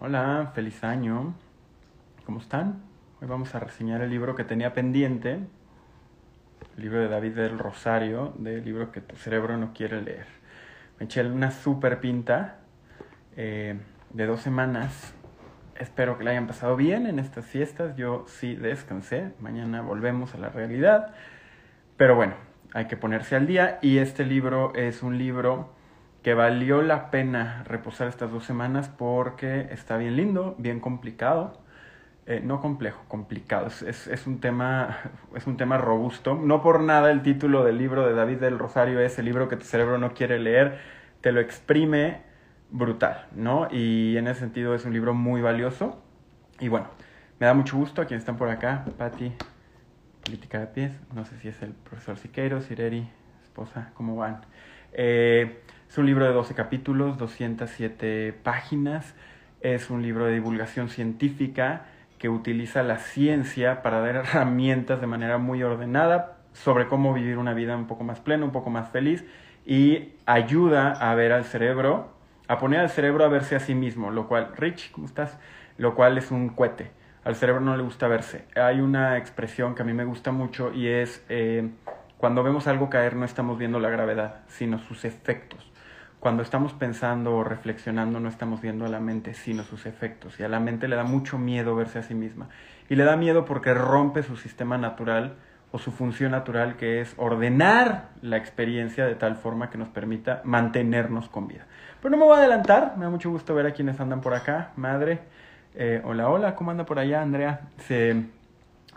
Hola, feliz año. ¿Cómo están? Hoy vamos a reseñar el libro que tenía pendiente, el libro de David del Rosario, del libro que tu cerebro no quiere leer. Me eché una super pinta eh, de dos semanas. Espero que la hayan pasado bien en estas fiestas. Yo sí descansé. Mañana volvemos a la realidad. Pero bueno, hay que ponerse al día. Y este libro es un libro que valió la pena reposar estas dos semanas porque está bien lindo, bien complicado. Eh, no complejo, complicado. Es, es, un tema, es un tema robusto. No por nada el título del libro de David del Rosario es el libro que tu cerebro no quiere leer. Te lo exprime brutal, ¿no? Y en ese sentido es un libro muy valioso. Y bueno, me da mucho gusto a quienes están por acá. Patti, Política de Pies. No sé si es el profesor Siqueiros, Sireri, esposa, ¿cómo van? Eh, es un libro de 12 capítulos, 207 páginas. Es un libro de divulgación científica que utiliza la ciencia para dar herramientas de manera muy ordenada sobre cómo vivir una vida un poco más plena, un poco más feliz y ayuda a ver al cerebro, a poner al cerebro a verse a sí mismo, lo cual, Rich, ¿cómo estás? Lo cual es un cohete. Al cerebro no le gusta verse. Hay una expresión que a mí me gusta mucho y es eh, cuando vemos algo caer no estamos viendo la gravedad, sino sus efectos cuando estamos pensando o reflexionando no estamos viendo a la mente, sino sus efectos. Y a la mente le da mucho miedo verse a sí misma. Y le da miedo porque rompe su sistema natural o su función natural, que es ordenar la experiencia de tal forma que nos permita mantenernos con vida. Pero no me voy a adelantar, me da mucho gusto ver a quienes andan por acá. Madre, eh, hola, hola, ¿cómo anda por allá, Andrea?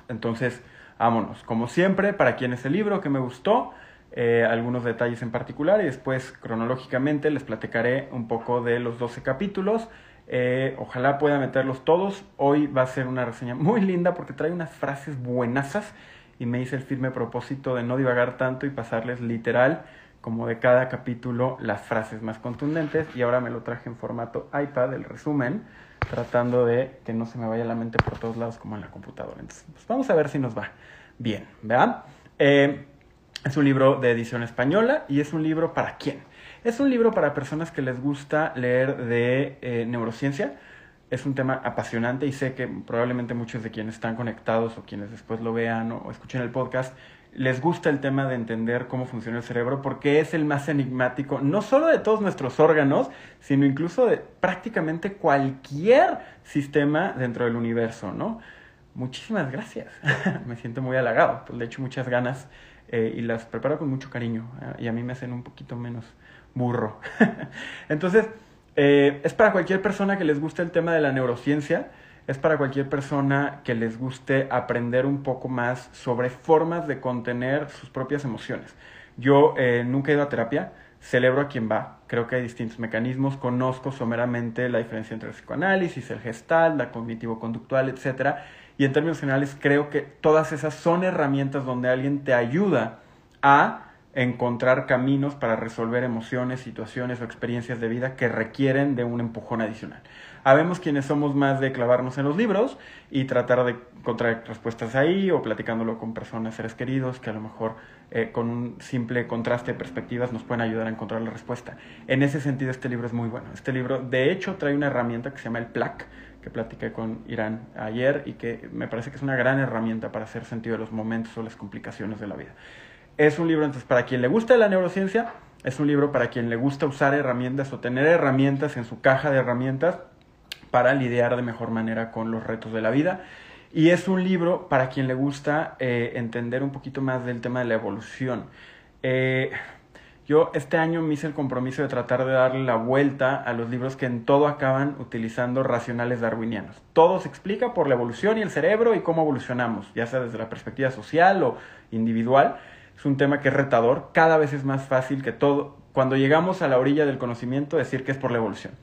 Entonces, vámonos. Como siempre, para quienes el libro que me gustó, eh, algunos detalles en particular y después cronológicamente les platicaré un poco de los 12 capítulos. Eh, ojalá pueda meterlos todos. Hoy va a ser una reseña muy linda porque trae unas frases buenasas y me hice el firme propósito de no divagar tanto y pasarles literal como de cada capítulo las frases más contundentes y ahora me lo traje en formato iPad, el resumen, tratando de que no se me vaya la mente por todos lados como en la computadora. Entonces, pues vamos a ver si nos va bien, ¿verdad? Eh, es un libro de edición española y es un libro para quién. Es un libro para personas que les gusta leer de eh, neurociencia. Es un tema apasionante y sé que probablemente muchos de quienes están conectados o quienes después lo vean o, escuchen el podcast les gusta el tema de entender cómo funciona el cerebro porque es el más enigmático, no solo de todos nuestros órganos, sino incluso de prácticamente cualquier sistema dentro del universo, ¿no? Muchísimas gracias. Me siento muy halagado, pues le echo muchas ganas eh, y las preparo con mucho cariño eh, y a mí me hacen un poquito menos burro. Entonces, eh, es para cualquier persona que les guste el tema de la neurociencia, es para cualquier persona que les guste aprender un poco más sobre formas de contener sus propias emociones. Yo nunca he ido a terapia, celebro a quien va, creo que hay distintos mecanismos, conozco someramente la diferencia entre el psicoanálisis, el gestal, la cognitivo-conductual, etcétera, y en términos generales creo que todas esas son herramientas donde alguien te ayuda a encontrar caminos para resolver emociones, situaciones o experiencias de vida que requieren de un empujón adicional. Habemos quienes somos más de clavarnos en los libros y tratar de encontrar respuestas ahí o platicándolo con personas, seres queridos, que a lo mejor eh, con un simple contraste de perspectivas nos pueden ayudar a encontrar la respuesta. En ese sentido, este libro es muy bueno. Este libro, de hecho, trae una herramienta que se llama el PLAC, que platiqué con Irán ayer y que me parece que es una gran herramienta para hacer sentido de los momentos o las complicaciones de la vida. Es un libro entonces para quien le gusta la neurociencia, es un libro para quien le gusta usar herramientas o tener herramientas en su caja de herramientas para lidiar de mejor manera con los retos de la vida. Y es un libro para quien le gusta eh, entender un poquito más del tema de la evolución. Eh, yo este año me hice el compromiso de tratar de darle la vuelta a los libros que en todo acaban utilizando racionales darwinianos. Todo se explica por la evolución y el cerebro y cómo evolucionamos, ya sea desde la perspectiva social o individual. Es un tema que es retador, cada vez es más fácil que todo, cuando llegamos a la orilla del conocimiento, decir que es por la evolución.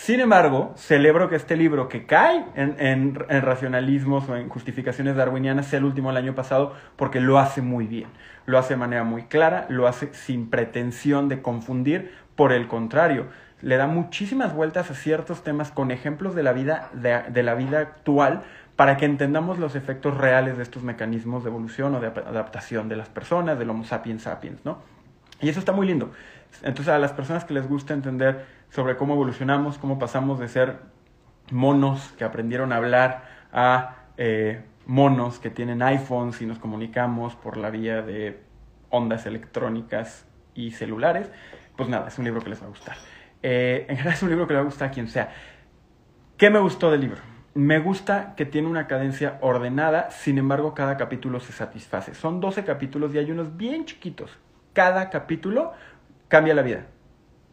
Sin embargo, celebro que este libro que cae en, en, racionalismos o en justificaciones darwinianas sea el último del año pasado porque lo hace muy bien. Lo hace de manera muy clara, lo hace sin pretensión de confundir, por el contrario, le da muchísimas vueltas a ciertos temas con ejemplos de la vida, de, de la vida actual para que entendamos los efectos reales de estos mecanismos de evolución o de adaptación de las personas, del Homo sapiens sapiens, ¿no? Y eso está muy lindo. Entonces a las personas que les gusta entender sobre cómo evolucionamos, cómo pasamos de ser monos que aprendieron a hablar a eh, monos que tienen iPhones y nos comunicamos por la vía de ondas electrónicas y celulares, pues nada, es un libro que les va a gustar. Eh, en general es un libro que le va a gustar a quien sea. ¿Qué me gustó del libro? Me gusta que tiene una cadencia ordenada, sin embargo cada capítulo se satisface. Son 12 capítulos y hay unos bien chiquitos. Cada capítulo cambia la vida.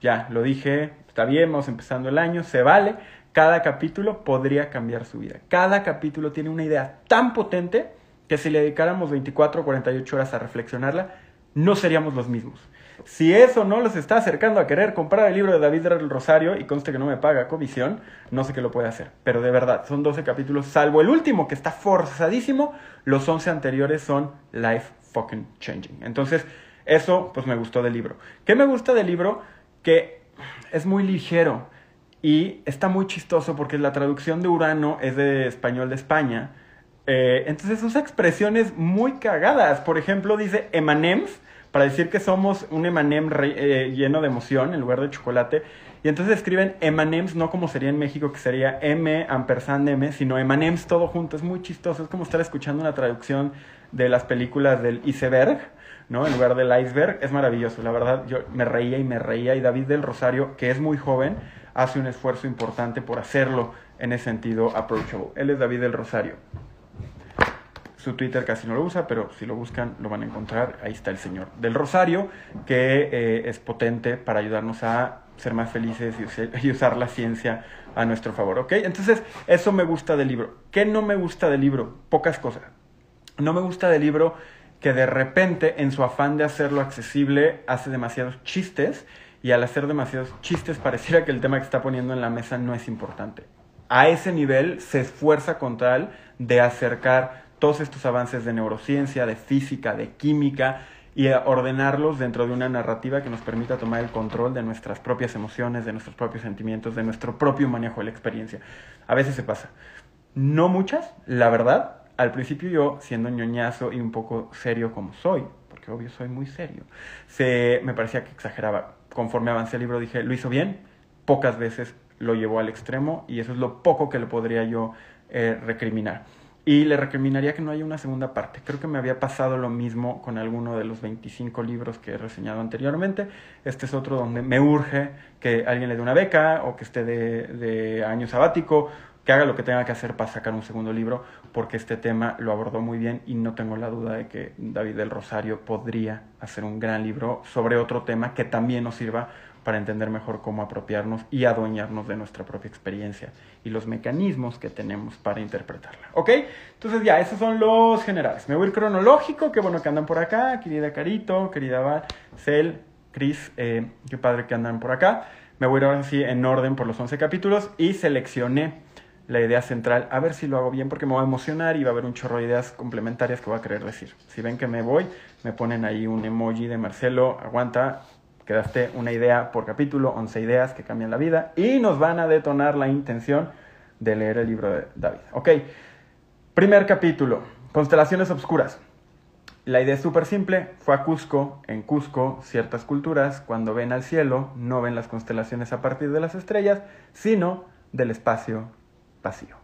Ya, lo dije, está bien, vamos empezando el año, se vale. Cada capítulo podría cambiar su vida. Cada capítulo tiene una idea tan potente que si le dedicáramos 24 o 48 horas a reflexionarla, no seríamos los mismos. Si eso no los está acercando a querer comprar el libro de David Rosario, y conste que no me paga comisión, no sé qué lo puede hacer. Pero de verdad, son 12 capítulos, salvo el último que está forzadísimo, los 11 anteriores son life fucking changing. Entonces, eso pues me gustó del libro. ¿Qué me gusta del libro? Que es muy ligero y está muy chistoso porque la traducción de Urano es de español de España. Eh, entonces usa expresiones muy cagadas. Por ejemplo, dice emanems para decir que somos un emanem eh, lleno de emoción en lugar de chocolate. Y entonces escriben emanems no como sería en México, que sería M ampersand M, sino emanems todo junto. Es muy chistoso. Es como estar escuchando una traducción de las películas del iceberg ¿no? En lugar del iceberg. Es maravilloso, la verdad. Yo me reía y me reía. Y David del Rosario, que es muy joven, hace un esfuerzo importante por hacerlo en ese sentido approachable. Él es David del Rosario. Su Twitter casi no lo usa, pero si lo buscan lo van a encontrar. Ahí está el señor del Rosario, que eh, es potente para ayudarnos a ser más felices y usar la ciencia a nuestro favor, ¿ok? Entonces, eso me gusta del libro. ¿Qué no me gusta del libro? Pocas cosas. No me gusta del libro que de repente, en su afán de hacerlo accesible, hace demasiados chistes y al hacer demasiados chistes pareciera que el tema que está poniendo en la mesa no es importante. A ese nivel se esfuerza con tal de acercar todos estos avances de neurociencia, de física, de química y ordenarlos dentro de una narrativa que nos permita tomar el control de nuestras propias emociones, de nuestros propios sentimientos, de nuestro propio manejo de la experiencia. A veces se pasa. No muchas, la verdad, al principio yo, siendo ñoñazo y un poco serio como soy, porque obvio soy muy serio, se, me parecía que exageraba. Conforme avancé el libro dije, lo hizo bien, pocas veces lo llevó al extremo y eso es lo poco que le podría yo eh, recriminar. Y le recriminaría que no haya una segunda parte. Creo que me había pasado lo mismo con alguno de los 25 libros que he reseñado anteriormente. Este es otro donde me urge que alguien le dé una beca o que esté de, de año sabático que haga lo que tenga que hacer para sacar un segundo libro, porque este tema lo abordó muy bien y no tengo la duda de que David del Rosario podría hacer un gran libro sobre otro tema que también nos sirva para entender mejor cómo apropiarnos y adueñarnos de nuestra propia experiencia y los mecanismos que tenemos para interpretarla. ¿Ok? Entonces ya, esos son los generales. Me voy a ir cronológico, qué bueno que andan por acá, querida Carito, querida Val, Cel, Cris, eh, qué padre que andan por acá. Me voy a ir así en orden por los 11 capítulos y seleccioné la idea central, a ver si lo hago bien porque me voy a emocionar y va a haber un chorro de ideas complementarias que voy a querer decir. Si ven que me voy, me ponen ahí un emoji de Marcelo, aguanta, quedaste una idea por capítulo, 11 ideas que cambian la vida y nos van a detonar la intención de leer el libro de David. Ok, primer capítulo, constelaciones obscuras. La idea es súper simple, fue a Cusco, en Cusco ciertas culturas cuando ven al cielo no ven las constelaciones a partir de las estrellas, sino del espacio vacío.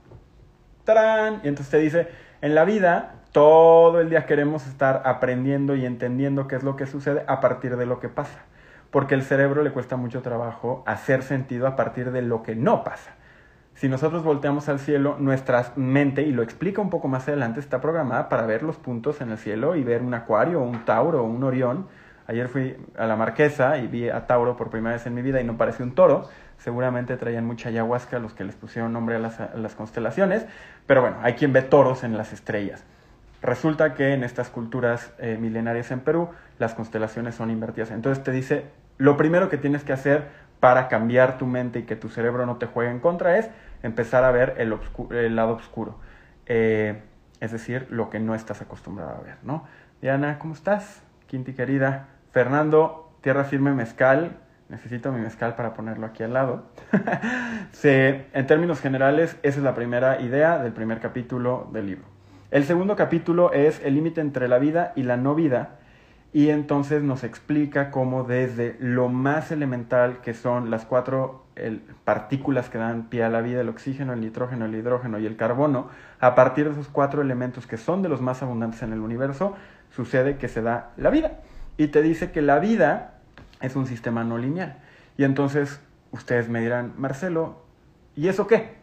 ¡Tarán! Y entonces te dice, en la vida todo el día queremos estar aprendiendo y entendiendo qué es lo que sucede a partir de lo que pasa. Porque el cerebro le cuesta mucho trabajo hacer sentido a partir de lo que no pasa. Si nosotros volteamos al cielo, nuestra mente, y lo explica un poco más adelante, está programada para ver los puntos en el cielo y ver un acuario, un tauro, un orión. Ayer fui a la marquesa y vi a Tauro por primera vez en mi vida y no parece un toro, seguramente traían mucha ayahuasca los que les pusieron nombre a las, constelaciones, pero bueno, hay quien ve toros en las estrellas. Resulta que en estas culturas eh, milenarias en Perú las constelaciones son invertidas. Entonces te dice, lo primero que tienes que hacer para cambiar tu mente y que tu cerebro no te juegue en contra es empezar a ver el, lado oscuro. Eh, es decir, lo que no estás acostumbrado a ver, ¿no? Diana, ¿cómo estás? Quinti querida. Fernando, Tierra Firme Mezcal, necesito mi mezcal para ponerlo aquí al lado. en términos generales, esa es la primera idea del primer capítulo del libro. El segundo capítulo es el límite entre la vida y la no vida. y entonces nos explica cómo desde lo más elemental que son las cuatro partículas que dan pie a la vida, el oxígeno, el nitrógeno, el hidrógeno y el carbono, a partir de esos cuatro elementos que son de los más abundantes en el universo, sucede que se da la vida. Y te dice que la vida es un sistema no lineal. Y entonces ustedes me dirán, Marcelo, ¿y eso qué?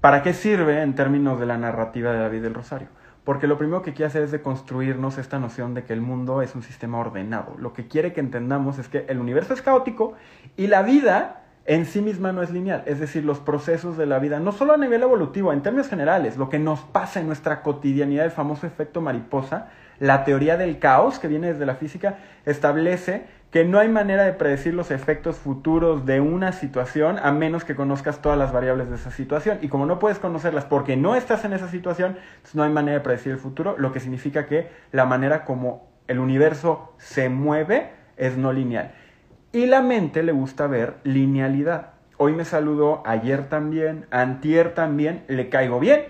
¿Para qué sirve en términos de la narrativa de David del Rosario? porque lo primero que quiere hacer es de construirnos esta noción de que el mundo es un sistema ordenado. Lo que quiere que entendamos es que el universo es caótico y la vida en sí misma no es lineal. Es decir, los procesos de la vida, no solo a nivel evolutivo, en términos generales, lo que nos pasa en nuestra cotidianidad, el famoso efecto mariposa, la teoría del caos que viene desde la física, establece que no hay manera de predecir los efectos futuros de una situación a menos que conozcas todas las variables de esa situación. Y como no puedes conocerlas porque no estás en esa situación, no hay manera de predecir el futuro, lo que significa que la manera como el universo se mueve es no lineal. Y la mente le gusta ver linealidad. Hoy me saludó, ayer también, antier también, le caigo bien.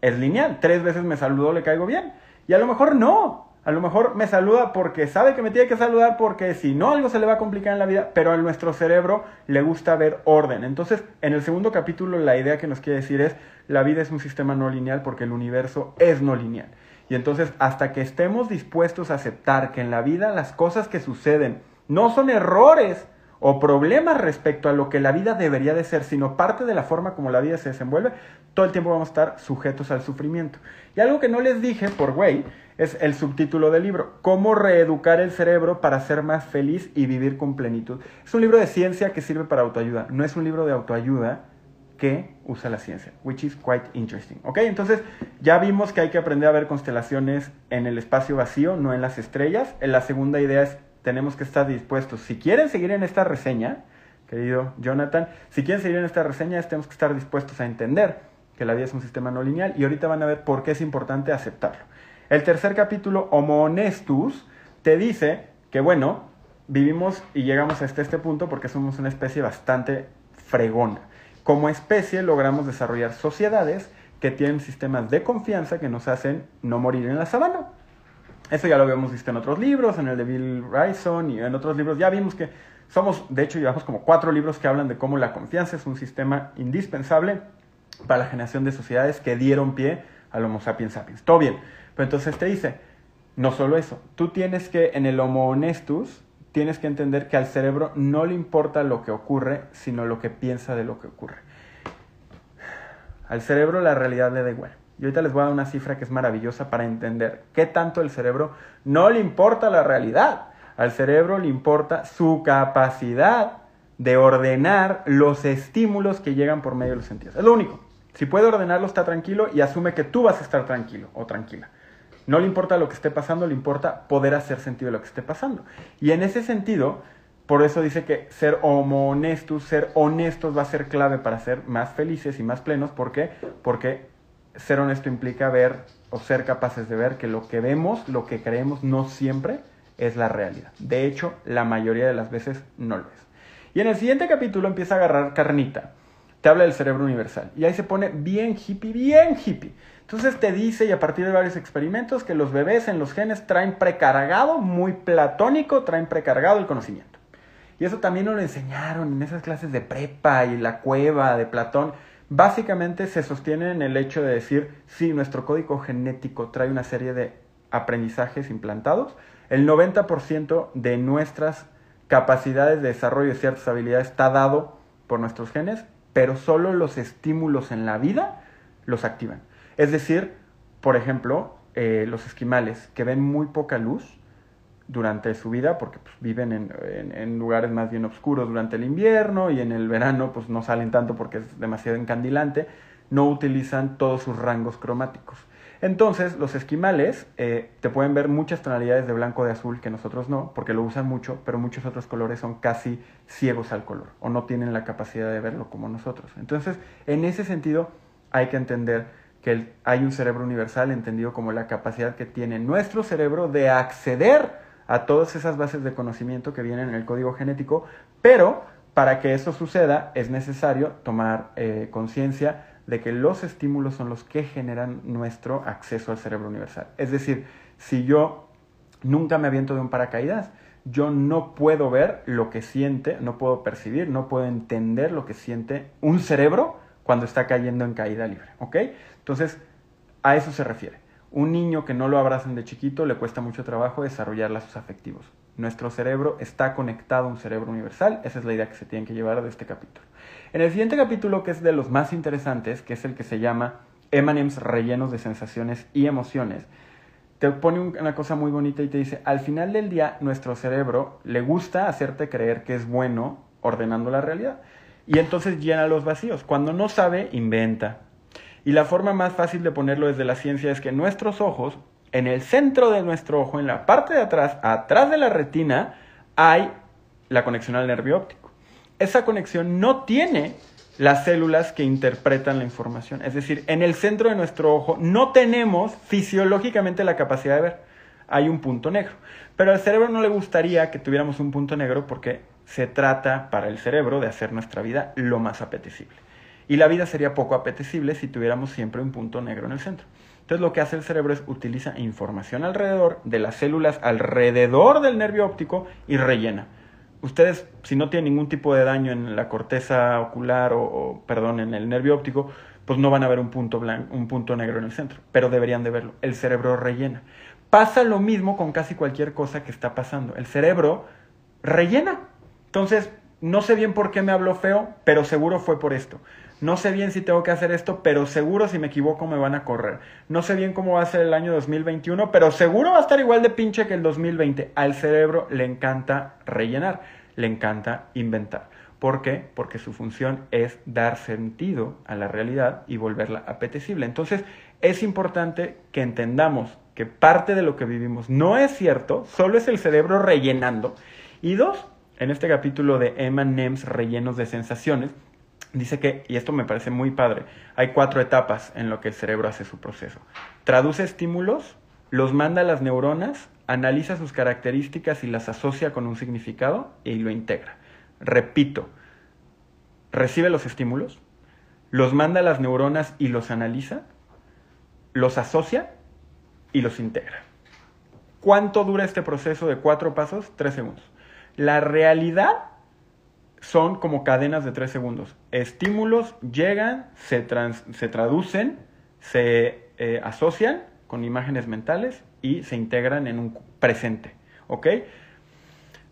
Es lineal. Tres veces me saludó, le caigo bien. Y a lo mejor no, a lo mejor me saluda porque sabe que me tiene que saludar porque si no algo se le va a complicar en la vida, pero a nuestro cerebro le gusta ver orden. Entonces, en el segundo capítulo la idea que nos quiere decir es, la vida es un sistema no lineal porque el universo es no lineal. Y entonces, hasta que estemos dispuestos a aceptar que en la vida las cosas que suceden no son errores, o problemas respecto a lo que la vida debería de ser, sino parte de la forma como la vida se desenvuelve, todo el tiempo vamos a estar sujetos al sufrimiento. Y algo que no les dije por güey es el subtítulo del libro, Cómo reeducar el cerebro para ser más feliz y vivir con plenitud. Es un libro de ciencia que sirve para autoayuda, no es un libro de autoayuda que usa la ciencia, which is quite interesting. ¿Ok? Entonces ya vimos que hay que aprender a ver constelaciones en el espacio vacío, no en las estrellas. La segunda idea es tenemos que estar dispuestos. Si quieren seguir en esta reseña, querido Jonathan, si quieren seguir en esta reseña, tenemos que estar dispuestos a entender que la vida es un sistema no lineal y ahorita van a ver por qué es importante aceptarlo. El tercer capítulo, Homo Honestus, te dice que, bueno, vivimos y llegamos hasta este punto porque somos una especie bastante fregona. Como especie logramos desarrollar sociedades que tienen sistemas de confianza que nos hacen no morir en la sabana. Eso ya lo habíamos visto en otros libros, en el de Bill Bryson y en otros libros. Ya vimos que somos, de hecho, llevamos como cuatro libros que hablan de cómo la confianza es un sistema indispensable para la generación de sociedades que dieron pie al Homo sapiens sapiens. Todo bien. Pero entonces te dice, no solo eso, tú tienes que, en el Homo honestus, tienes que entender que al cerebro no le importa lo que ocurre, sino lo que piensa de lo que ocurre. Al cerebro la realidad le da igual. Y ahorita les voy a dar una cifra que es maravillosa para entender qué tanto el cerebro no le importa la realidad. Al cerebro le importa su capacidad de ordenar los estímulos que llegan por medio de los sentidos. Es lo único. Si puede ordenarlo, está tranquilo y asume que tú vas a estar tranquilo o tranquila. No le importa lo que esté pasando, le importa poder hacer sentido de lo que esté pasando. Y en ese sentido, por eso dice que ser homo honestos, ser honestos va a ser clave para ser más felices y más plenos. ¿Por qué? Porque ser honesto implica ver o ser capaces de ver que lo que vemos, lo que creemos, no siempre es la realidad. De hecho, la mayoría de las veces no lo es. Y en el siguiente capítulo empieza a agarrar carnita. Te habla del cerebro universal. Y ahí se pone bien hippie, bien hippie. Entonces te dice, y a partir de varios experimentos, que los bebés en los genes traen precargado, muy platónico, traen precargado el conocimiento. Y eso también nos lo enseñaron en esas clases de prepa y la cueva de Platón básicamente se sostiene en el hecho de decir, si nuestro código genético trae una serie de aprendizajes implantados, el 90% de nuestras capacidades de desarrollo de ciertas habilidades está dado por nuestros genes, pero solo los estímulos en la vida los activan. Es decir, por ejemplo, eh, los esquimales que ven muy poca luz, durante su vida porque pues, viven en, lugares más bien oscuros durante el invierno y en el verano pues no salen tanto porque es demasiado encandilante, no utilizan todos sus rangos cromáticos. Entonces los esquimales eh, te pueden ver muchas tonalidades de blanco de azul que nosotros no, porque lo usan mucho, pero muchos otros colores son casi ciegos al color o no tienen la capacidad de verlo como nosotros. Entonces en ese sentido hay que entender que hay un cerebro universal entendido como la capacidad que tiene nuestro cerebro de acceder a todas esas bases de conocimiento que vienen en el código genético, pero para que eso suceda es necesario tomar eh, conciencia de que los estímulos son los que generan nuestro acceso al cerebro universal. Es decir, si yo nunca me aviento de un paracaídas. Yo no puedo ver lo que siente, no puedo percibir, no puedo entender lo que siente un cerebro cuando está cayendo en caída libre, ¿ok? Entonces, a eso se refiere. Un niño que no lo abrazan de chiquito le cuesta mucho trabajo desarrollar lazos afectivos. Nuestro cerebro está conectado a un cerebro universal, esa es la idea que se tiene que llevar de este capítulo. En el siguiente capítulo, que es de los más interesantes, que es el que se llama Emanems rellenos de sensaciones y emociones, te pone una cosa muy bonita y te dice, al final del día nuestro cerebro le gusta hacerte creer que es bueno ordenando la realidad. Y entonces llena los vacíos. Cuando no sabe, inventa. Y la forma más fácil de ponerlo desde la ciencia es que nuestros ojos, en el centro de nuestro ojo, en la parte de atrás, atrás de la retina, hay la conexión al nervio óptico. Esa conexión no tiene las células que interpretan la información. Es decir, en el centro de nuestro ojo no tenemos fisiológicamente la capacidad de ver. Hay un punto negro. Pero al cerebro no le gustaría que tuviéramos un punto negro porque se trata para el cerebro de hacer nuestra vida lo más apetecible. Y la vida sería poco apetecible si tuviéramos siempre un punto negro en el centro. Entonces lo que hace el cerebro es utiliza información alrededor de las células alrededor del nervio óptico y rellena ustedes, si no tienen ningún tipo de daño en la corteza ocular o, perdón, en el nervio óptico, pues no van a ver un punto, blanco, un punto negro en el centro, pero deberían de verlo. El cerebro rellena. Pasa lo mismo con casi cualquier cosa que está pasando. El cerebro rellena. Entonces, no sé bien por qué me habló feo, pero seguro fue por esto. No sé bien si tengo que hacer esto, pero seguro si me equivoco me van a correr. No sé bien cómo va a ser el año 2021, pero seguro va a estar igual de pinche que el 2020. Al cerebro le encanta rellenar, le encanta inventar. ¿Por qué? Porque su función es dar sentido a la realidad y volverla apetecible. Entonces, es importante que entendamos que parte de lo que vivimos no es cierto, solo es el cerebro rellenando. Y dos, en este capítulo de Nems, rellenos de sensaciones, Dice que, y esto me parece muy padre, hay cuatro etapas en lo que el cerebro hace su proceso. Traduce estímulos, los manda a las neuronas, analiza sus características y las asocia con un significado y lo integra. Repito, recibe los estímulos, los manda a las neuronas y los analiza, los asocia y los integra. ¿Cuánto dura este proceso de cuatro pasos? Tres segundos. La realidad son como cadenas de tres segundos. Estímulos llegan, se, se traducen, se eh, asocian con imágenes mentales y se integran en un presente. ¿Ok?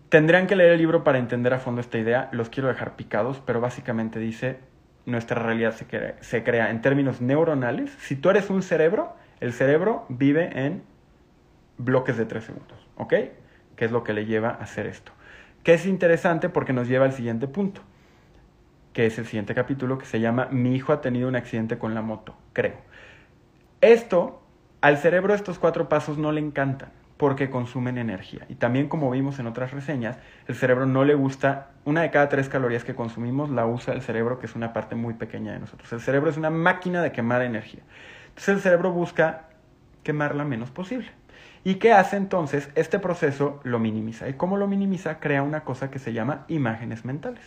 Tendrían que leer el libro para entender a fondo esta idea. Los quiero dejar picados, pero básicamente dice, nuestra realidad se crea, se crea en términos neuronales. Si tú eres un cerebro, el cerebro vive en bloques de tres segundos. ¿Ok? ¿Qué es lo que le lleva a hacer esto? Que es interesante porque nos lleva al siguiente punto, que es el siguiente capítulo que se llama Mi hijo ha tenido un accidente con la moto, creo. Esto, al cerebro estos cuatro pasos no le encantan porque consumen energía. Y también como vimos en otras reseñas, el cerebro no le gusta, una de cada tres calorías que consumimos la usa el cerebro, que es una parte muy pequeña de nosotros. El cerebro es una máquina de quemar energía. Entonces el cerebro busca quemarla menos posible. ¿Y qué hace entonces? Este proceso lo minimiza. ¿Y cómo lo minimiza? Crea una cosa que se llama imágenes mentales.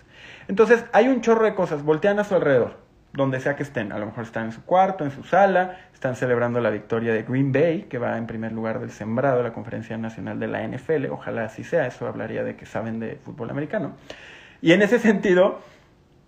Entonces, hay un chorro de cosas, voltean a su alrededor, donde sea que estén. A lo mejor están en su cuarto, en su sala, están celebrando la victoria de Green Bay, que va en primer lugar del sembrado de la Conferencia Nacional de la NFL. Ojalá así sea, eso hablaría de que saben de fútbol americano. Y en ese sentido,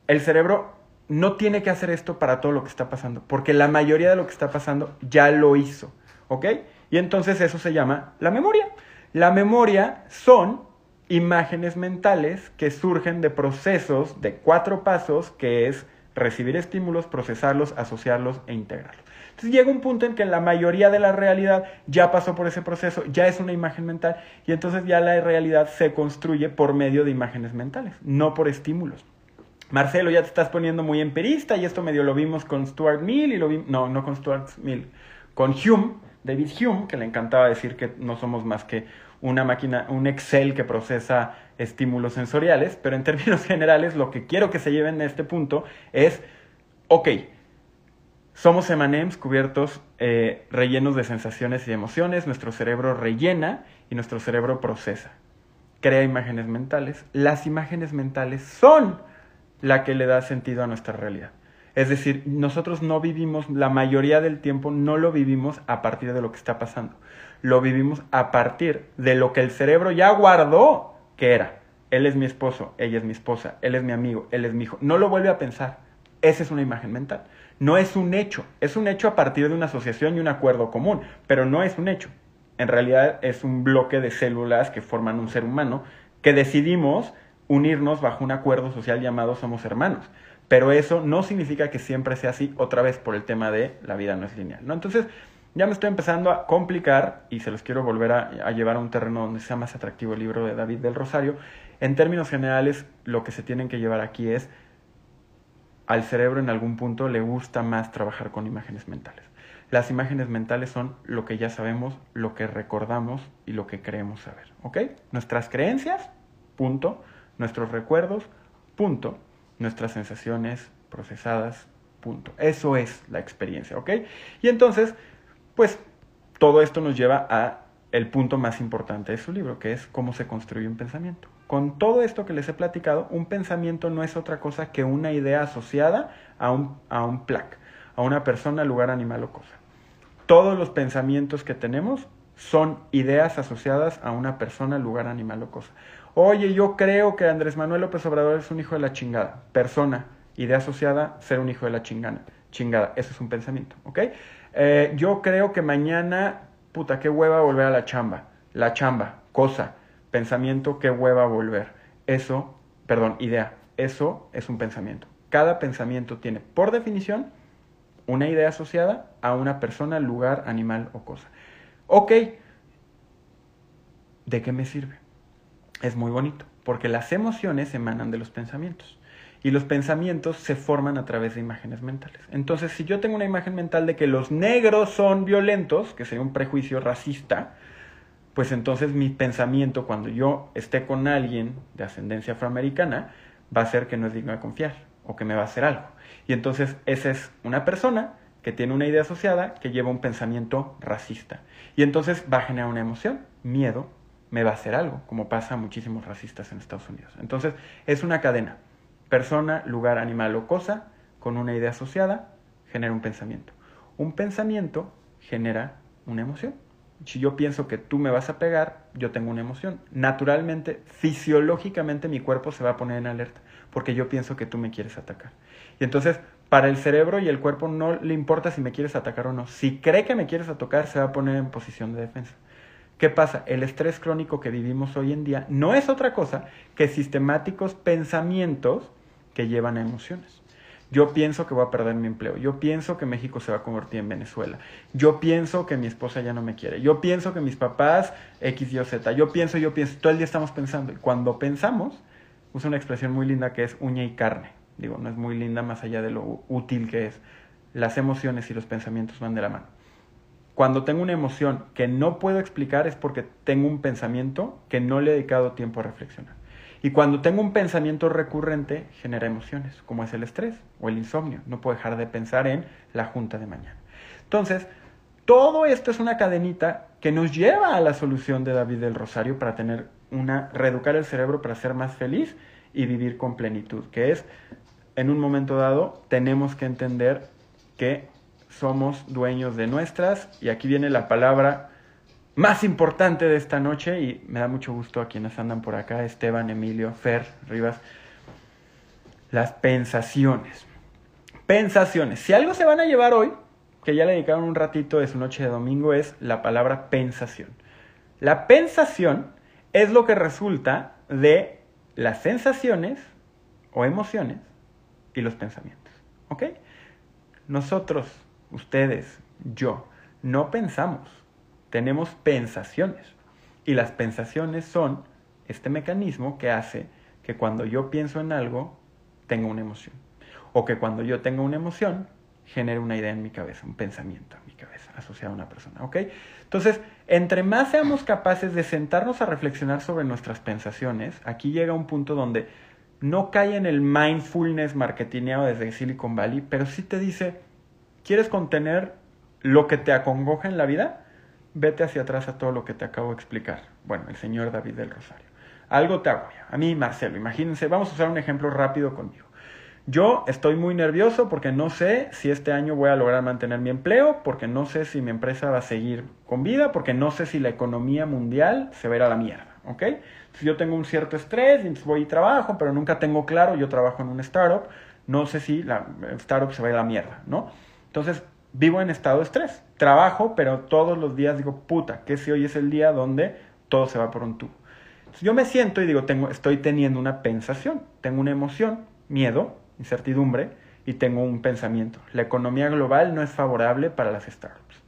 el cerebro no tiene que hacer esto para todo lo que está pasando, porque la mayoría de lo que está pasando ya lo hizo. ¿Ok? Y entonces eso se llama la memoria. La memoria son imágenes mentales que surgen de procesos de cuatro pasos, que es recibir estímulos, procesarlos, asociarlos e integrarlos. Entonces llega un punto en que la mayoría de la realidad ya pasó por ese proceso, ya es una imagen mental, y entonces ya la realidad se construye por medio de imágenes mentales, no por estímulos. Marcelo, ya te estás poniendo muy emperista, y esto medio lo vimos con Stuart Mill, y lo vimos, no, no con Stuart Mill, con Hume, David Hume, que le encantaba decir que no somos más que una máquina, un Excel que procesa estímulos sensoriales, pero en términos generales lo que quiero que se lleven a este punto es, ok, somos emanems cubiertos, eh, rellenos de sensaciones y emociones, nuestro cerebro rellena y nuestro cerebro procesa, crea imágenes mentales. Las imágenes mentales son la que le da sentido a nuestra realidad. Es decir, nosotros no vivimos, la mayoría del tiempo no lo vivimos a partir de lo que está pasando. lo vivimos a partir de lo que el cerebro ya guardó que era. Él es mi esposo, ella es mi esposa, él es mi amigo, él es mi hijo. No lo vuelve a pensar. Esa es una imagen mental. No es un hecho. Es un hecho a partir de una asociación y un acuerdo común, pero no es un hecho. En realidad es un bloque de células que forman un ser humano que decidimos unirnos bajo un acuerdo social llamado somos hermanos. Pero eso no significa que siempre sea así, otra vez por el tema de la vida no es lineal. ¿no? Entonces, ya me estoy empezando a complicar y se los quiero volver a, llevar a un terreno donde sea más atractivo el libro de David del Rosario. En términos generales, lo que se tienen que llevar aquí es al cerebro en algún punto le gusta más trabajar con imágenes mentales. Las imágenes mentales son lo que ya sabemos, lo que recordamos y lo que creemos saber. ¿Ok? Nuestras creencias, punto. Nuestros recuerdos, punto. Nuestras sensaciones procesadas, punto. Eso es la experiencia. ¿Ok? Y entonces, pues todo esto nos lleva a el punto más importante de su libro, que es cómo se construye un pensamiento. Con todo esto que les he platicado, un pensamiento no es otra cosa que una idea asociada a un, a un plac, a una persona, lugar, animal o cosa. Todos los pensamientos que tenemos son ideas asociadas a una persona, lugar, animal o cosa. Oye, yo creo que Andrés Manuel López Obrador es un hijo de la chingada. Persona, idea asociada, ser un hijo de la chingada. Chingada, eso es un pensamiento, ¿ok? Eh, yo creo que mañana, puta, qué hueva volver a la chamba. La chamba, cosa pensamiento, qué hueva volver. Eso, perdón, idea, eso es un pensamiento. Cada pensamiento tiene, por definición, una idea asociada a una persona, lugar, animal o cosa. Ok, ¿de qué me sirve? Es muy bonito, porque las emociones emanan de los pensamientos. Y los pensamientos se forman a través de imágenes mentales. Entonces, si yo tengo una imagen mental de que los negros son violentos, que sería un prejuicio racista, pues entonces mi pensamiento cuando yo esté con alguien de ascendencia afroamericana va a ser que no es digno de confiar o que me va a hacer algo. Y entonces esa es una persona que tiene una idea asociada que lleva un pensamiento racista. Y entonces va a generar una emoción, miedo, me va a hacer algo, como pasa a muchísimos racistas en Estados Unidos. Entonces es una cadena. Persona, lugar, animal o cosa con una idea asociada genera un pensamiento. Un pensamiento genera una emoción si yo pienso que tú me vas a pegar, yo tengo una emoción. Naturalmente, fisiológicamente mi cuerpo se va a poner en alerta porque yo pienso que tú me quieres atacar. Y entonces, para el cerebro y el cuerpo no le importa si me quieres atacar o no. Si cree que me quieres atacar, se va a poner en posición de defensa. ¿Qué pasa? El estrés crónico que vivimos hoy en día no es otra cosa que sistemáticos pensamientos que llevan a emociones. Yo pienso que voy a perder mi empleo. Yo pienso que México se va a convertir en Venezuela. Yo pienso que mi esposa ya no me quiere. Yo pienso que mis papás X, Y Z. Yo pienso, yo pienso. Todo el día estamos pensando. Y cuando pensamos, usa una expresión muy linda que es uña y carne. Digo, no es muy linda más allá de lo útil que es. Las emociones y los pensamientos van de la mano. Cuando tengo una emoción que no puedo explicar es porque tengo un pensamiento que no le he dedicado tiempo a reflexionar. Y cuando tengo un pensamiento recurrente, genera emociones, como es el estrés o el insomnio. No puedo dejar de pensar en la junta de mañana. Entonces, todo esto es una cadenita que nos lleva a la solución de David del Rosario para tener una, reeducar el cerebro para ser más feliz y vivir con plenitud, que es, en un momento dado, tenemos que entender que somos dueños de nuestras, y aquí viene la palabra más importante de esta noche y me da mucho gusto a quienes andan por acá, Esteban, Emilio, Fer, Rivas, las pensaciones. Pensaciones. Si algo se van a llevar hoy, que ya le dedicaron un ratito de su noche de domingo, es la palabra pensación. La pensación es lo que resulta de las sensaciones o emociones y los pensamientos. ¿Ok? Nosotros, ustedes, yo, no pensamos tenemos pensaciones. Y las pensaciones son este mecanismo que hace que cuando yo pienso en algo, tenga una emoción. O que cuando yo tenga una emoción, genere una idea en mi cabeza, un pensamiento en mi cabeza asociado a una persona. ¿Ok? Entonces, entre más seamos capaces de sentarnos a reflexionar sobre nuestras pensaciones, aquí llega un punto donde no cae en el mindfulness marketingeado desde Silicon Valley, pero sí te dice, ¿quieres contener lo que te acongoja en la vida? vete hacia atrás a todo lo que te acabo de explicar. Bueno, el señor David del Rosario. Algo te agobia. A mí, Marcelo, imagínense, vamos a usar un ejemplo rápido conmigo. Yo estoy muy nervioso porque no sé si este año voy a lograr mantener mi empleo, porque no sé si mi empresa va a seguir con vida, porque no sé si la economía mundial se va a ir a la mierda, ¿ok? Si yo tengo un cierto estrés, y voy y trabajo, pero nunca tengo claro, yo trabajo en un startup, no sé si la startup se va a la mierda, ¿no? Entonces, vivo en estado de estrés. Trabajo, pero todos los días digo, puta, que si hoy es el día donde todo se va por un tubo. Yo me siento y digo, tengo, estoy teniendo una pensación, tengo una emoción, miedo, incertidumbre, y tengo un pensamiento. La economía global no es favorable para las startups.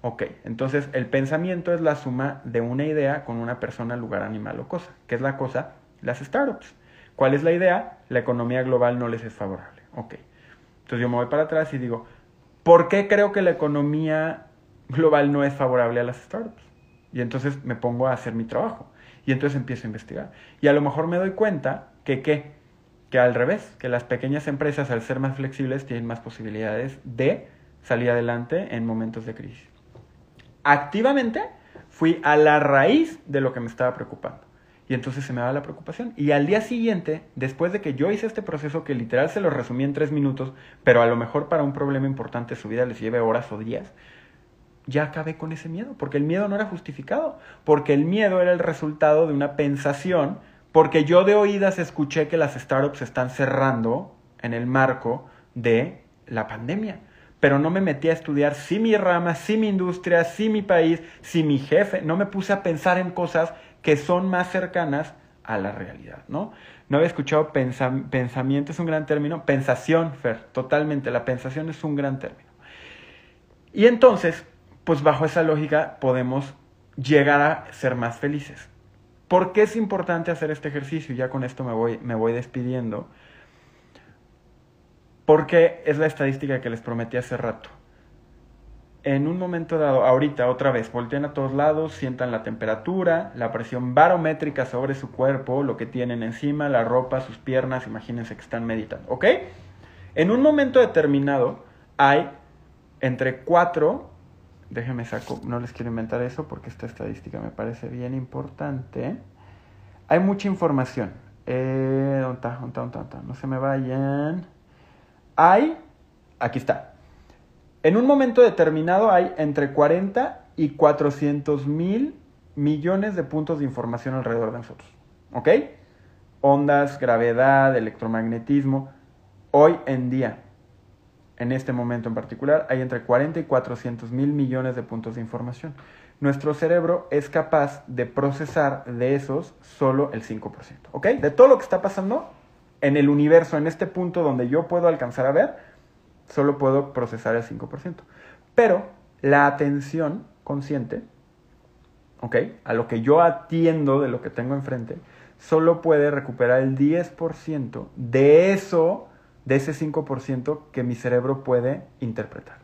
Ok, entonces el pensamiento es la suma de una idea con una persona, lugar, animal o cosa. ¿Qué es la cosa? Las startups. ¿Cuál es la idea? La economía global no les es favorable. Ok. Entonces yo me voy para atrás y digo, ¿por qué creo que la economía global no es favorable a las startups? Y entonces me pongo a hacer mi trabajo. Y entonces empiezo a investigar. Y a lo mejor me doy cuenta que qué? Que al revés, que las pequeñas empresas al ser más flexibles tienen más posibilidades de salir adelante en momentos de crisis. Activamente fui a la raíz de lo que me estaba preocupando. Y entonces se me da la preocupación. Y al día siguiente, después de que yo hice este proceso que literal se lo resumí en tres minutos, pero a lo mejor para un problema importante su vida les lleve horas o días, ya acabé con ese miedo, porque el miedo no era justificado, porque el miedo era el resultado de una pensación, porque yo de oídas escuché que las startups están cerrando en el marco de la pandemia, pero no me metí a estudiar si mi rama, si mi industria, si mi país, si mi jefe, no me puse a pensar en cosas que son más cercanas a la realidad, ¿no? No había escuchado pensamiento, es un gran término, pensación, Fer, totalmente, la pensación es un gran término. Y entonces, pues bajo esa lógica podemos llegar a ser más felices. ¿Por qué es importante hacer este ejercicio? Ya con esto me voy, me voy despidiendo. Porque es la estadística que les prometí hace rato. En un momento dado, ahorita otra vez, volteen a todos lados, sientan la temperatura, la presión barométrica sobre su cuerpo, lo que tienen encima, la ropa, sus piernas, imagínense que están meditando, ¿ok? En un momento determinado hay entre 4 déjenme saco, no les quiero inventar eso porque esta estadística me parece bien importante. Hay mucha información. Eh. No se me vayan. Hay, aquí está. En un momento determinado hay entre 40 y 400 mil millones de puntos de información alrededor de nosotros. ¿Ok? Ondas, gravedad, electromagnetismo. Hoy en día, en este momento en particular, hay entre 40 y 400 mil millones de puntos de información. Nuestro cerebro es capaz de procesar de esos solo el 5%. ¿Ok? De todo lo que está pasando en el universo, en este punto donde yo puedo alcanzar a ver, solo puedo procesar el 5%. Pero la atención consciente, ¿ok? A lo que yo atiendo de lo que tengo enfrente, solo puede recuperar el 10% de eso de ese 5% que mi cerebro puede interpretar.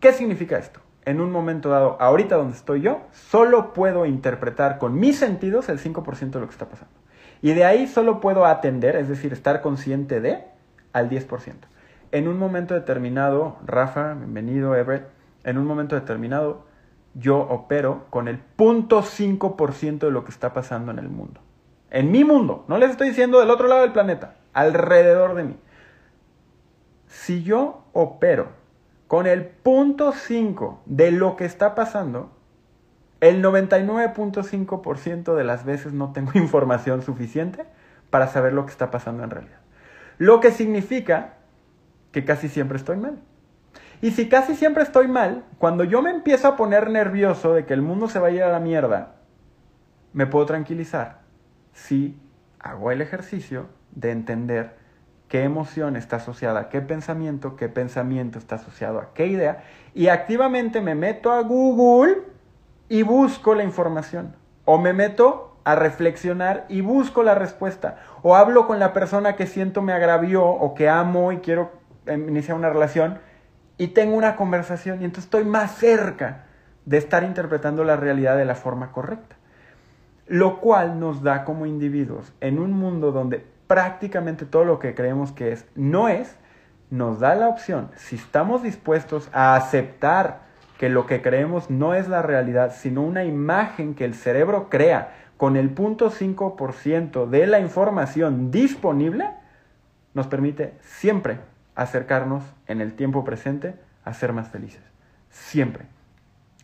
¿Qué significa esto? En un momento dado, ahorita donde estoy yo, solo puedo interpretar con mis sentidos el 5% de lo que está pasando. Y de ahí solo puedo atender, es decir, estar consciente de, al 10%. En un momento determinado, Rafa, bienvenido, Everett, en un momento determinado, yo opero con el 0.5% de lo que está pasando en el mundo. En mi mundo, no les estoy diciendo del otro lado del planeta, alrededor de mí. Si yo opero con el punto 5 de lo que está pasando, el 99.5% de las veces no tengo información suficiente para saber lo que está pasando en realidad. Lo que significa que casi siempre estoy mal. Y si casi siempre estoy mal, cuando yo me empiezo a poner nervioso de que el mundo se va a ir a la mierda, me puedo tranquilizar si hago el ejercicio de entender qué emoción está asociada a qué pensamiento, qué pensamiento está asociado a qué idea, y activamente me meto a Google y busco la información, o me meto a reflexionar y busco la respuesta, o hablo con la persona que siento me agravió o que amo y quiero iniciar una relación, y tengo una conversación, y entonces estoy más cerca de estar interpretando la realidad de la forma correcta. Lo cual nos da como individuos en un mundo donde prácticamente todo lo que creemos que es no es, nos da la opción, si estamos dispuestos a aceptar que lo que creemos no es la realidad, sino una imagen que el cerebro crea con el 0.5% de la información disponible, nos permite siempre acercarnos en el tiempo presente a ser más felices. Siempre.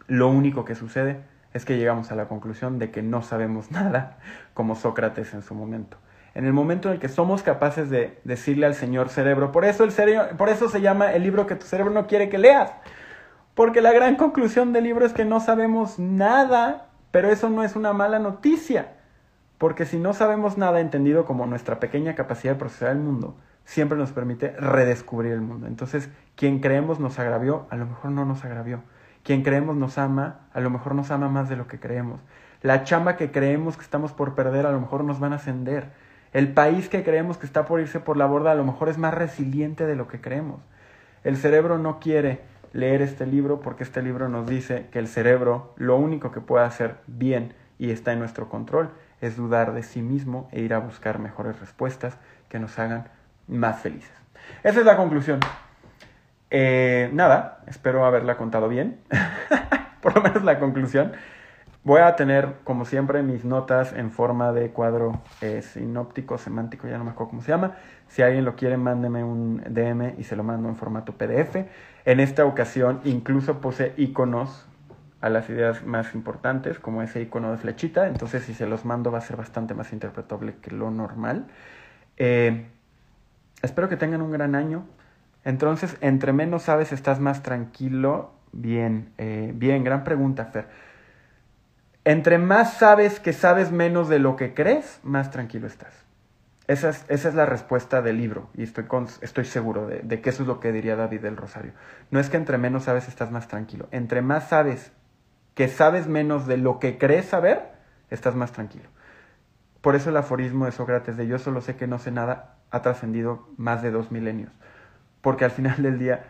Lo único que sucede es que llegamos a la conclusión de que no sabemos nada, como Sócrates en su momento. En el momento en el que somos capaces de decirle al Señor cerebro, por eso, el por eso se llama el libro que tu cerebro no quiere que leas, porque la gran conclusión del libro es que no sabemos nada, pero eso no es una mala noticia, porque si no sabemos nada entendido como nuestra pequeña capacidad de procesar el mundo, siempre nos permite redescubrir el mundo. Entonces, quien creemos nos agravió, a lo mejor no nos agravió. Quien creemos nos ama, a lo mejor nos ama más de lo que creemos. La chamba que creemos que estamos por perder, a lo mejor nos van a ascender. El país que creemos que está por irse por la borda, a lo mejor es más resiliente de lo que creemos. El cerebro no quiere leer este libro porque este libro nos dice que el cerebro lo único que puede hacer bien y está en nuestro control es dudar de sí mismo e ir a buscar mejores respuestas que nos hagan más felices. Esa es la conclusión. Eh, nada, espero haberla contado bien, por lo menos la conclusión. Voy a tener, como siempre, mis notas en forma de cuadro eh, sinóptico, semántico, ya no me acuerdo cómo se llama. Si alguien lo quiere, mándeme un DM y se lo mando en formato PDF. En esta ocasión incluso puse iconos a las ideas más importantes, como ese icono de flechita. Entonces, si se los mando, va a ser bastante más interpretable que lo normal. Eh, espero que tengan un gran año. Entonces, entre menos sabes, estás más tranquilo. Bien, eh, bien, gran pregunta, Fer. Entre más sabes que sabes menos de lo que crees, más tranquilo estás. Esa es, esa es la respuesta del libro y estoy, estoy seguro de, de, que eso es lo que diría David del Rosario. No es que entre menos sabes estás más tranquilo. Entre más sabes que sabes menos de lo que crees saber, estás más tranquilo. Por eso el aforismo de Sócrates de yo solo sé que no sé nada ha trascendido más de dos milenios. Porque al final del día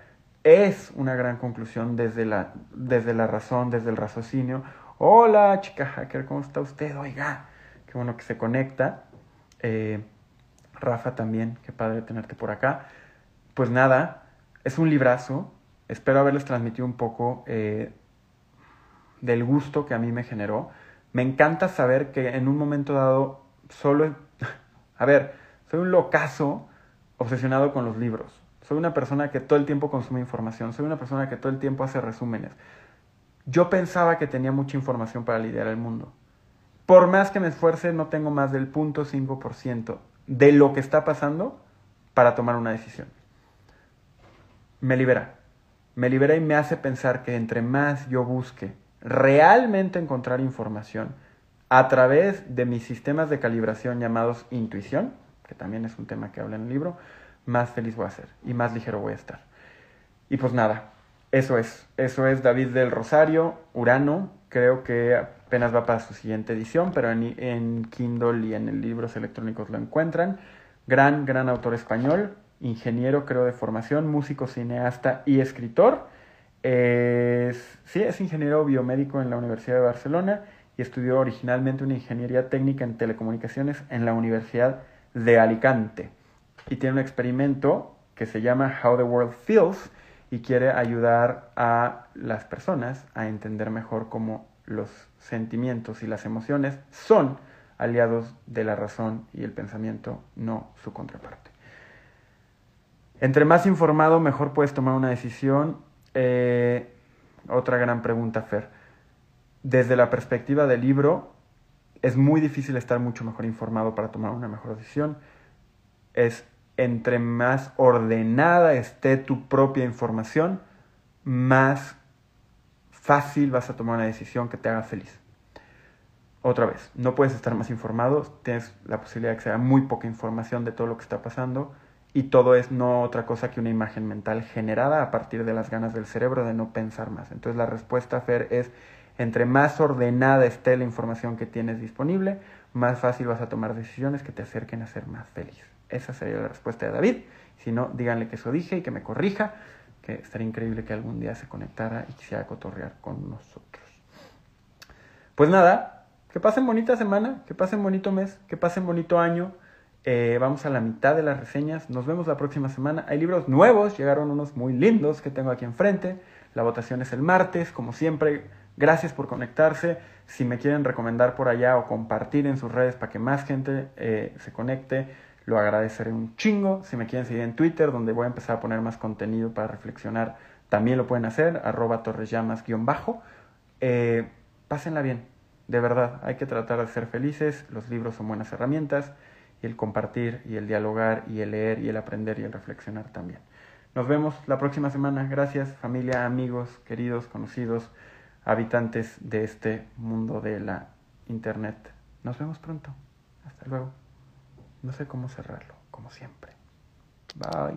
es una gran conclusión desde la, desde la razón, desde el raciocinio Hola, chica hacker, ¿cómo está usted? Oiga, qué bueno que se conecta. Eh, Rafa también, qué padre tenerte por acá. Pues nada, es un librazo. Espero haberles transmitido un poco eh, del gusto que a mí me generó. Me encanta saber que en un momento dado solo... A ver, soy un locazo obsesionado con los libros. Soy una persona que todo el tiempo consume información. Soy una persona que todo el tiempo hace resúmenes. Yo pensaba que tenía mucha información para lidiar el mundo. Por más que me esfuerce, no tengo más del 0.5% de lo que está pasando para tomar una decisión. Me libera. Me libera y me hace pensar que entre más yo busque realmente encontrar información a través de mis sistemas de calibración llamados intuición, que también es un tema que habla en el libro, más feliz voy a ser y más ligero voy a estar. Y pues nada, eso es, eso es David del Rosario, Urano, creo que apenas va para su siguiente edición, pero en, Kindle y en libros electrónicos lo encuentran. Gran, gran autor español, ingeniero creo de formación, músico, cineasta y escritor. Es, sí, es ingeniero biomédico en la Universidad de Barcelona y estudió originalmente una ingeniería técnica en telecomunicaciones en la Universidad de Alicante. Y tiene un experimento que se llama How the World Feels, y quiere ayudar a las personas a entender mejor cómo los sentimientos y las emociones son aliados de la razón y el pensamiento, no su contraparte. Entre más informado, mejor puedes tomar una decisión. Eh, otra gran pregunta, Fer. Desde la perspectiva del libro, es muy difícil estar mucho mejor informado para tomar una mejor decisión. Es entre más ordenada esté tu propia información, más fácil vas a tomar una decisión que te haga feliz. Otra vez, no puedes estar más informado, tienes la posibilidad de que sea muy poca información de todo lo que está pasando y todo es no otra cosa que una imagen mental generada a partir de las ganas del cerebro de no pensar más. Entonces la respuesta, Fer, es entre más ordenada esté la información que tienes disponible, más fácil vas a tomar decisiones que te acerquen a ser más feliz. Esa sería la respuesta de David. Si no, díganle que eso dije y que me corrija, que estaría increíble que algún día se conectara y quisiera cotorrear con nosotros. Pues nada, que pasen bonita semana, que pasen bonito mes, que pasen bonito año. Eh, vamos a la mitad de las reseñas. Nos vemos la próxima semana. Hay libros nuevos, llegaron unos muy lindos que tengo aquí enfrente. La votación es el martes, como siempre. Gracias por conectarse. Si me quieren recomendar por allá o compartir en sus redes para que más gente eh, se conecte, lo agradeceré un chingo. Si me quieren seguir en Twitter, donde voy a empezar a poner más contenido para reflexionar, también lo pueden hacer, arroba torresllamas-bajo. Eh, pásenla bien, de verdad, hay que tratar de ser felices, los libros son buenas herramientas, y el compartir, y el dialogar, y el leer, y el aprender, y el reflexionar también. Nos vemos la próxima semana. Gracias, familia, amigos, queridos, conocidos, habitantes de este mundo de la Internet. Nos vemos pronto. Hasta luego. No sé cómo cerrarlo, como siempre. Bye.